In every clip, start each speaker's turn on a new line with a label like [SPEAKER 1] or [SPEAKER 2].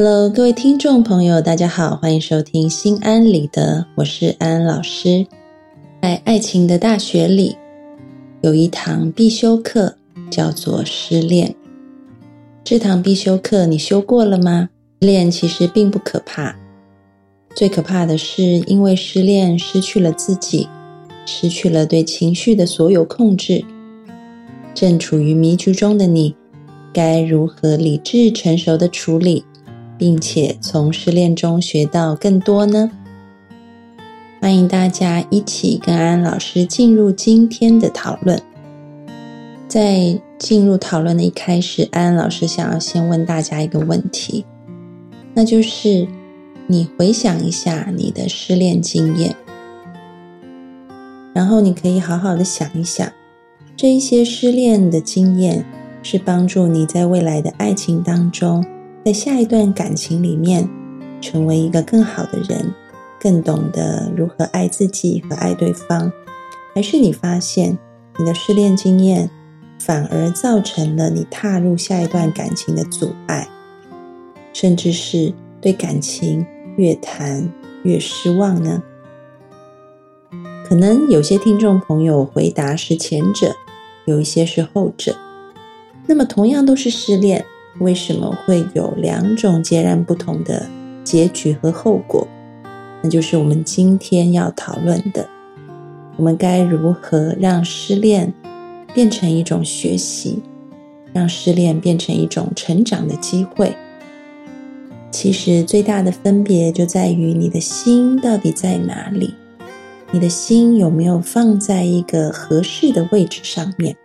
[SPEAKER 1] Hello，各位听众朋友，大家好，欢迎收听《心安理得》，我是安安老师。在爱情的大学里，有一堂必修课叫做失恋。这堂必修课你修过了吗？失恋其实并不可怕，最可怕的是因为失恋失去了自己，失去了对情绪的所有控制。正处于迷局中的你，该如何理智成熟的处理？并且从失恋中学到更多呢？欢迎大家一起跟安安老师进入今天的讨论。在进入讨论的一开始，安安老师想要先问大家一个问题，那就是你回想一下你的失恋经验，然后你可以好好的想一想，这一些失恋的经验是帮助你在未来的爱情当中。在下一段感情里面，成为一个更好的人，更懂得如何爱自己和爱对方，还是你发现你的失恋经验反而造成了你踏入下一段感情的阻碍，甚至是对感情越谈越失望呢？可能有些听众朋友回答是前者，有一些是后者。那么同样都是失恋。为什么会有两种截然不同的结局和后果？那就是我们今天要讨论的。我们该如何让失恋变成一种学习，让失恋变成一种成长的机会？其实最大的分别就在于你的心到底在哪里，你的心有没有放在一个合适的位置上面？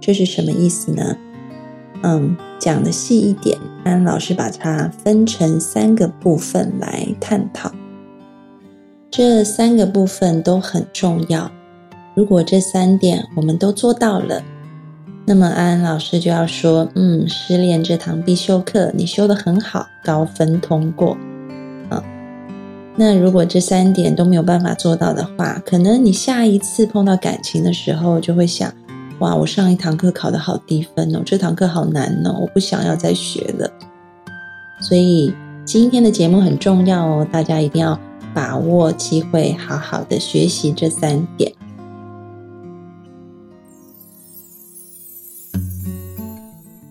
[SPEAKER 1] 这是什么意思呢？嗯，讲的细一点，安安老师把它分成三个部分来探讨。这三个部分都很重要。如果这三点我们都做到了，那么安安老师就要说：“嗯，失恋这堂必修课你修的很好，高分通过。”啊，那如果这三点都没有办法做到的话，可能你下一次碰到感情的时候就会想。哇，我上一堂课考得好低分哦，这堂课好难哦，我不想要再学了。所以今天的节目很重要哦，大家一定要把握机会，好好的学习这三点。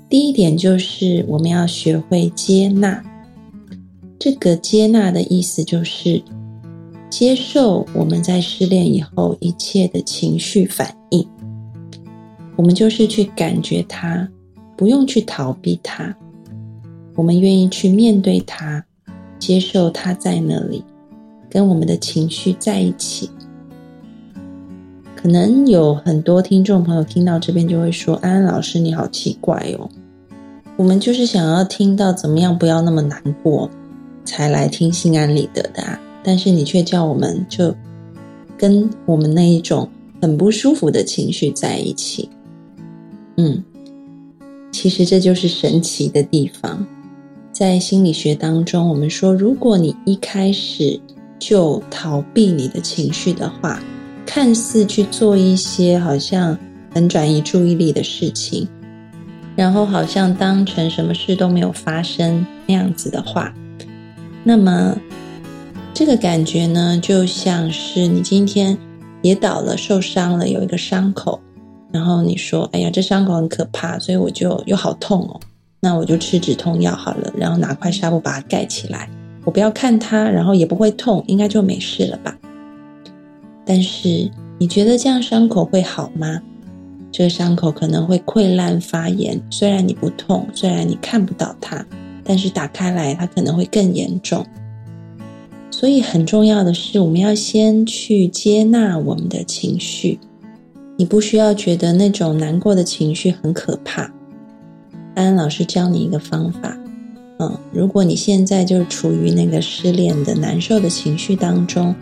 [SPEAKER 1] 第一点就是我们要学会接纳，这个接纳的意思就是接受我们在失恋以后一切的情绪反应。我们就是去感觉它，不用去逃避它。我们愿意去面对它，接受它在那里，跟我们的情绪在一起。可能有很多听众朋友听到这边就会说：“安安老师，你好奇怪哦，我们就是想要听到怎么样不要那么难过，才来听心安理得的啊。但是你却叫我们就跟我们那一种很不舒服的情绪在一起。”嗯，其实这就是神奇的地方。在心理学当中，我们说，如果你一开始就逃避你的情绪的话，看似去做一些好像很转移注意力的事情，然后好像当成什么事都没有发生那样子的话，那么这个感觉呢，就像是你今天跌倒了、受伤了，有一个伤口。然后你说：“哎呀，这伤口很可怕，所以我就又好痛哦。那我就吃止痛药好了，然后拿块纱布把它盖起来。我不要看它，然后也不会痛，应该就没事了吧？但是你觉得这样伤口会好吗？这个伤口可能会溃烂发炎。虽然你不痛，虽然你看不到它，但是打开来它可能会更严重。所以很重要的是，我们要先去接纳我们的情绪。”你不需要觉得那种难过的情绪很可怕。安安老师教你一个方法，嗯，如果你现在就是处于那个失恋的难受的情绪当中，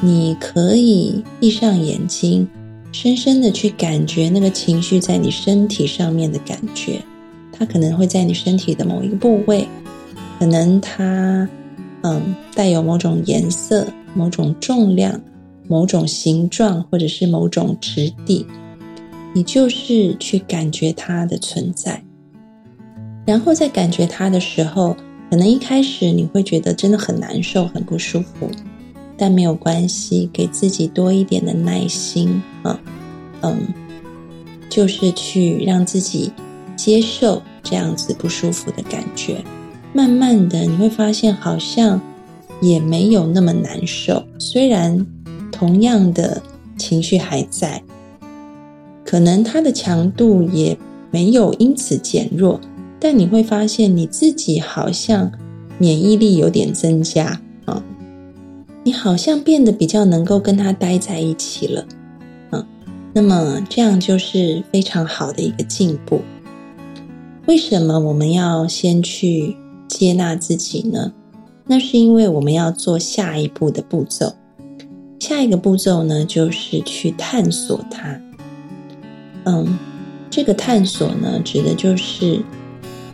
[SPEAKER 1] 你可以闭上眼睛，深深的去感觉那个情绪在你身体上面的感觉。它可能会在你身体的某一个部位，可能它嗯带有某种颜色、某种重量、某种形状，或者是某种质地。你就是去感觉它的存在。然后在感觉它的时候，可能一开始你会觉得真的很难受、很不舒服，但没有关系，给自己多一点的耐心啊，嗯，就是去让自己接受这样子不舒服的感觉。慢慢的，你会发现好像也没有那么难受，虽然同样的情绪还在，可能它的强度也没有因此减弱。但你会发现你自己好像免疫力有点增加啊，你好像变得比较能够跟他待在一起了，嗯，那么这样就是非常好的一个进步。为什么我们要先去接纳自己呢？那是因为我们要做下一步的步骤。下一个步骤呢，就是去探索它。嗯，这个探索呢，指的就是。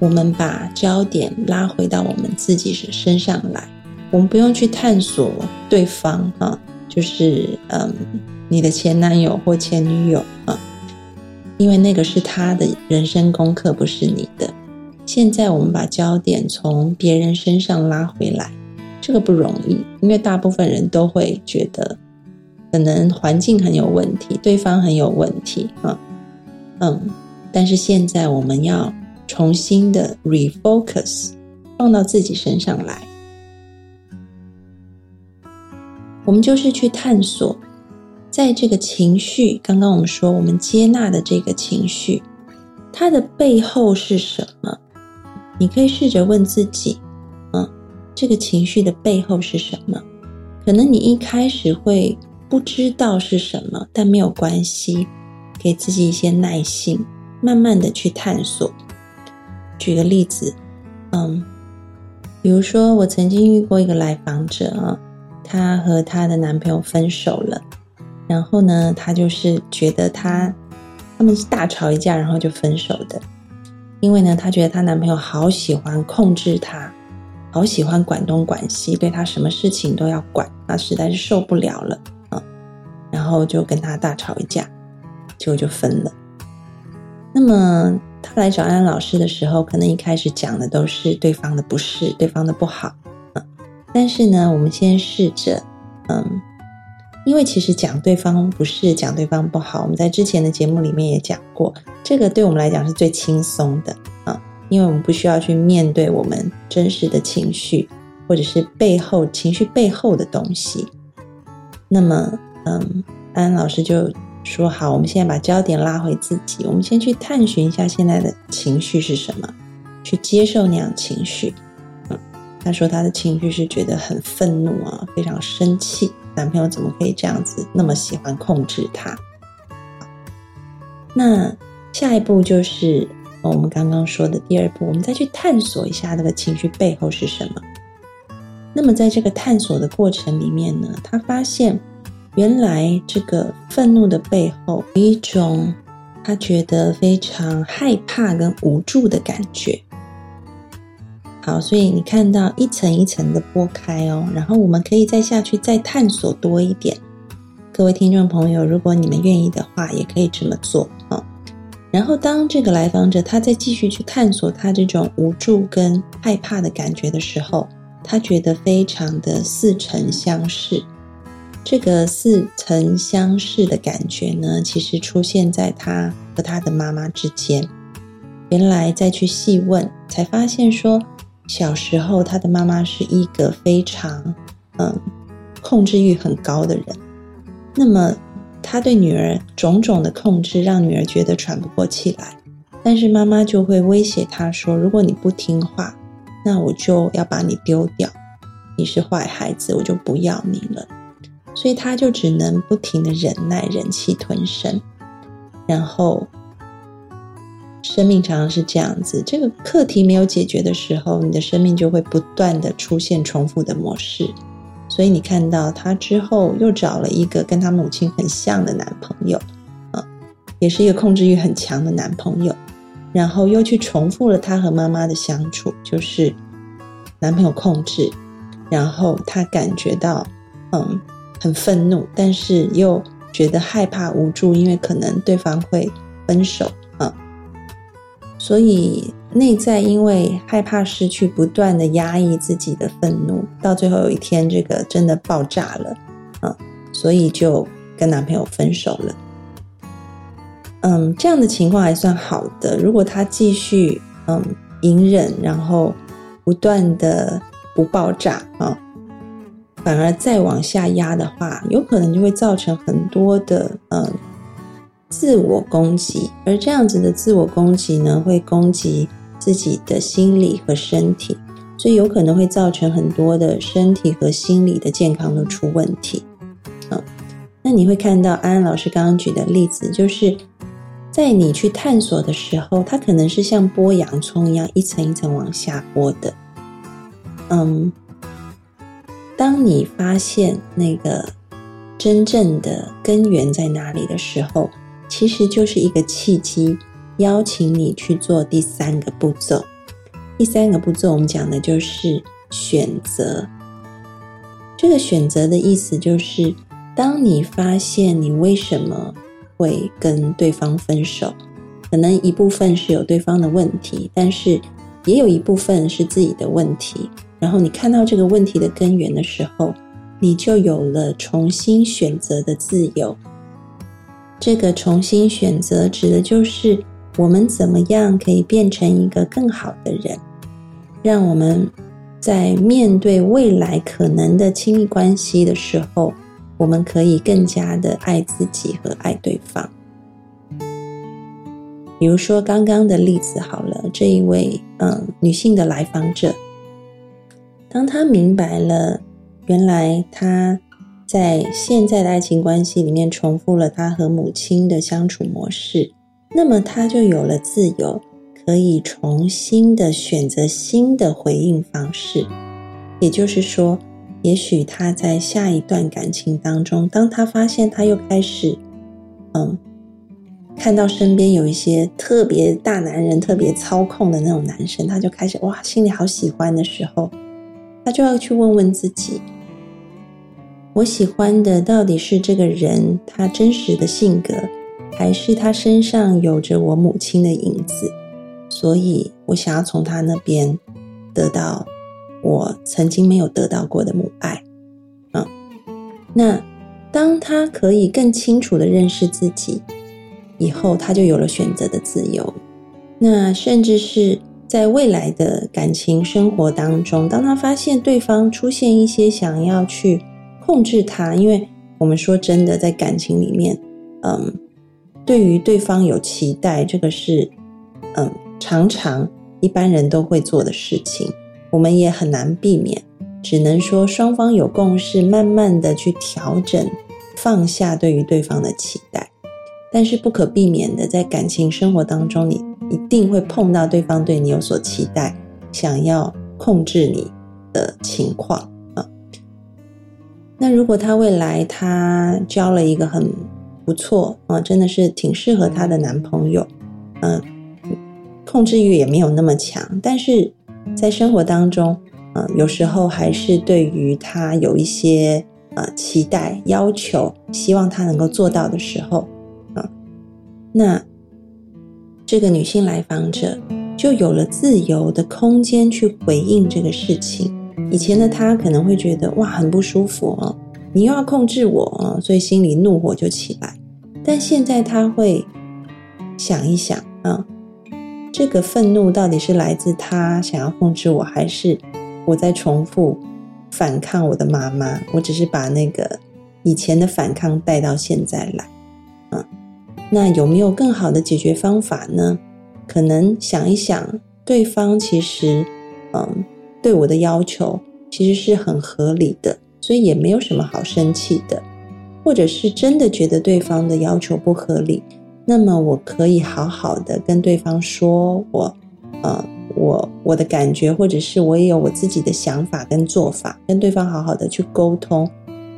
[SPEAKER 1] 我们把焦点拉回到我们自己身身上来，我们不用去探索对方啊，就是嗯，你的前男友或前女友啊，因为那个是他的人生功课，不是你的。现在我们把焦点从别人身上拉回来，这个不容易，因为大部分人都会觉得，可能环境很有问题，对方很有问题啊，嗯，但是现在我们要。重新的 refocus 放到自己身上来，我们就是去探索，在这个情绪，刚刚我们说我们接纳的这个情绪，它的背后是什么？你可以试着问自己，这个情绪的背后是什么？可能你一开始会不知道是什么，但没有关系，给自己一些耐心，慢慢的去探索。举个例子，嗯，比如说我曾经遇过一个来访者啊，她和她的男朋友分手了，然后呢，她就是觉得她他们是大吵一架，然后就分手的，因为呢，她觉得她男朋友好喜欢控制她，好喜欢管东管西，对他什么事情都要管，他实在是受不了了啊，然后就跟他大吵一架，结果就分了。那么。他来找安安老师的时候，可能一开始讲的都是对方的不是，对方的不好，嗯。但是呢，我们先试着，嗯，因为其实讲对方不是，讲对方不好，我们在之前的节目里面也讲过，这个对我们来讲是最轻松的，因为我们不需要去面对我们真实的情绪，或者是背后情绪背后的东西。那么，嗯，安老师就。说好，我们现在把焦点拉回自己，我们先去探寻一下现在的情绪是什么，去接受那样情绪。嗯，他说他的情绪是觉得很愤怒啊，非常生气，男朋友怎么可以这样子，那么喜欢控制他？那下一步就是我们刚刚说的第二步，我们再去探索一下那个情绪背后是什么。那么在这个探索的过程里面呢，他发现。原来这个愤怒的背后，有一种他觉得非常害怕跟无助的感觉。好，所以你看到一层一层的剥开哦，然后我们可以再下去再探索多一点。各位听众朋友，如果你们愿意的话，也可以这么做。然后当这个来访者他在继续去探索他这种无助跟害怕的感觉的时候，他觉得非常的似曾相识。这个似曾相识的感觉呢，其实出现在他和他的妈妈之间。原来再去细问，才发现说，小时候他的妈妈是一个非常嗯控制欲很高的人。那么他对女儿种种的控制，让女儿觉得喘不过气来。但是妈妈就会威胁他说：“如果你不听话，那我就要把你丢掉。你是坏孩子，我就不要你了。”所以他就只能不停的忍耐、忍气吞声，然后生生命常常是这样子，这个课题没有解决的时候，你的生命就会不断的出现重复的模式。所以你看到她之后又找了一个跟她母亲很像的男朋友，啊，也是一个控制欲很强的男朋友，然后又去重复了她和妈妈的相处，就是男朋友控制，然后她感觉到嗯很愤怒，但是又觉得害怕无助，因为可能对方会分手啊，所以。内在因为害怕失去，不断的压抑自己的愤怒，到最后有一天，这个真的爆炸了，啊，所以就跟男朋友分手了。嗯，这样的情况还算好的。如果他继续嗯隐忍，然后不断的不爆炸啊，反而再往下压的话，有可能就会造成很多的嗯自我攻击，而这样子的自我攻击呢，会攻击。自己的心理和身体，所以有可能会造成很多的身体和心理的健康都出问题。嗯，那你会看到安安老师刚刚举的例子，就是在你去探索的时候，它可能是像剥洋葱一样一层一层往下剥的。嗯，当你发现那个真正的根源在哪里的时候，其实就是一个契机。邀请你去做第三个步骤。第三个步骤，我们讲的就是选择。这个选择的意思就是，当你发现你为什么会跟对方分手，可能一部分是有对方的问题，但是也有一部分是自己的问题。然后你看到这个问题的根源的时候，你就有了重新选择的自由。这个重新选择指的就是。我们怎么样可以变成一个更好的人？让我们在面对未来可能的亲密关系的时候，我们可以更加的爱自己和爱对方。比如说刚刚的例子好了，这一位嗯女性的来访者，当她明白了原来她在现在的爱情关系里面重复了她和母亲的相处模式。那么他就有了自由，可以重新的选择新的回应方式。也就是说，也许他在下一段感情当中，当他发现他又开始，嗯，看到身边有一些特别大男人、特别操控的那种男生，他就开始哇，心里好喜欢的时候，他就要去问问自己：我喜欢的到底是这个人他真实的性格？还是他身上有着我母亲的影子，所以我想要从他那边得到我曾经没有得到过的母爱。嗯，那当他可以更清楚的认识自己以后，他就有了选择的自由。那甚至是在未来的感情生活当中，当他发现对方出现一些想要去控制他，因为我们说真的，在感情里面，嗯。对于对方有期待，这个是嗯，常常一般人都会做的事情，我们也很难避免，只能说双方有共识，慢慢的去调整，放下对于对方的期待。但是不可避免的，在感情生活当中，你一定会碰到对方对你有所期待，想要控制你的情况啊。那如果他未来他交了一个很不错啊，真的是挺适合她的男朋友，嗯，控制欲也没有那么强，但是在生活当中，嗯，有时候还是对于他有一些呃期待、要求，希望他能够做到的时候，啊，那这个女性来访者就有了自由的空间去回应这个事情。以前的她可能会觉得哇，很不舒服哦。你又要控制我啊，所以心里怒火就起来。但现在他会想一想啊，这个愤怒到底是来自他想要控制我，还是我在重复反抗我的妈妈？我只是把那个以前的反抗带到现在来啊。那有没有更好的解决方法呢？可能想一想，对方其实嗯对我的要求其实是很合理的。所以也没有什么好生气的，或者是真的觉得对方的要求不合理，那么我可以好好的跟对方说，我，呃，我我的感觉，或者是我也有我自己的想法跟做法，跟对方好好的去沟通，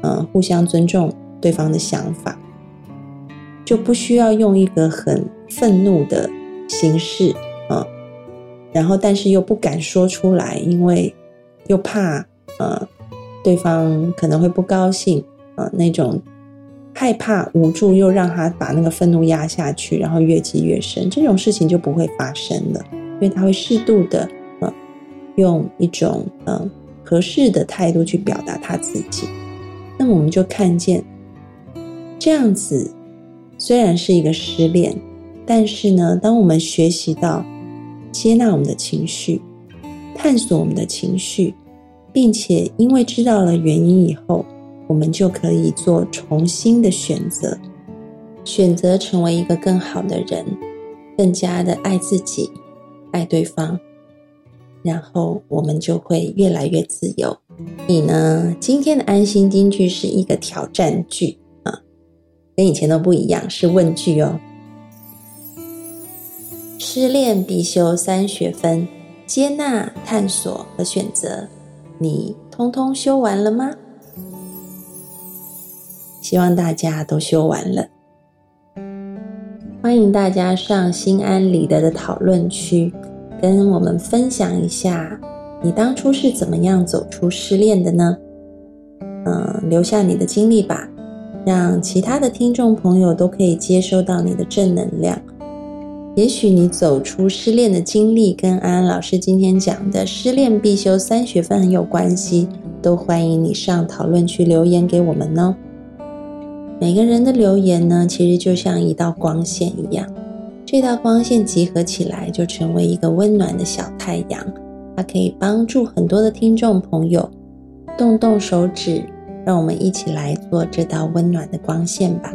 [SPEAKER 1] 嗯，互相尊重对方的想法，就不需要用一个很愤怒的形式，啊，然后但是又不敢说出来，因为又怕，呃，对方可能会不高兴，啊，那种。害怕无助，又让他把那个愤怒压下去，然后越积越深，这种事情就不会发生了，因为他会适度的，呃，用一种嗯合适的态度去表达他自己。那么我们就看见，这样子虽然是一个失恋，但是呢，当我们学习到接纳我们的情绪，探索我们的情绪，并且因为知道了原因以后。我们就可以做重新的选择，选择成为一个更好的人，更加的爱自己，爱对方，然后我们就会越来越自由。你呢？今天的安心金句是一个挑战句啊，跟以前都不一样，是问句哦。失恋必修三学分：接纳、探索和选择。你通通修完了吗？希望大家都修完了，欢迎大家上心安理得的讨论区，跟我们分享一下你当初是怎么样走出失恋的呢？嗯，留下你的经历吧，让其他的听众朋友都可以接收到你的正能量。也许你走出失恋的经历跟安安老师今天讲的失恋必修三学分很有关系，都欢迎你上讨论区留言给我们哦。每个人的留言呢，其实就像一道光线一样，这道光线集合起来，就成为一个温暖的小太阳，它可以帮助很多的听众朋友动动手指，让我们一起来做这道温暖的光线吧。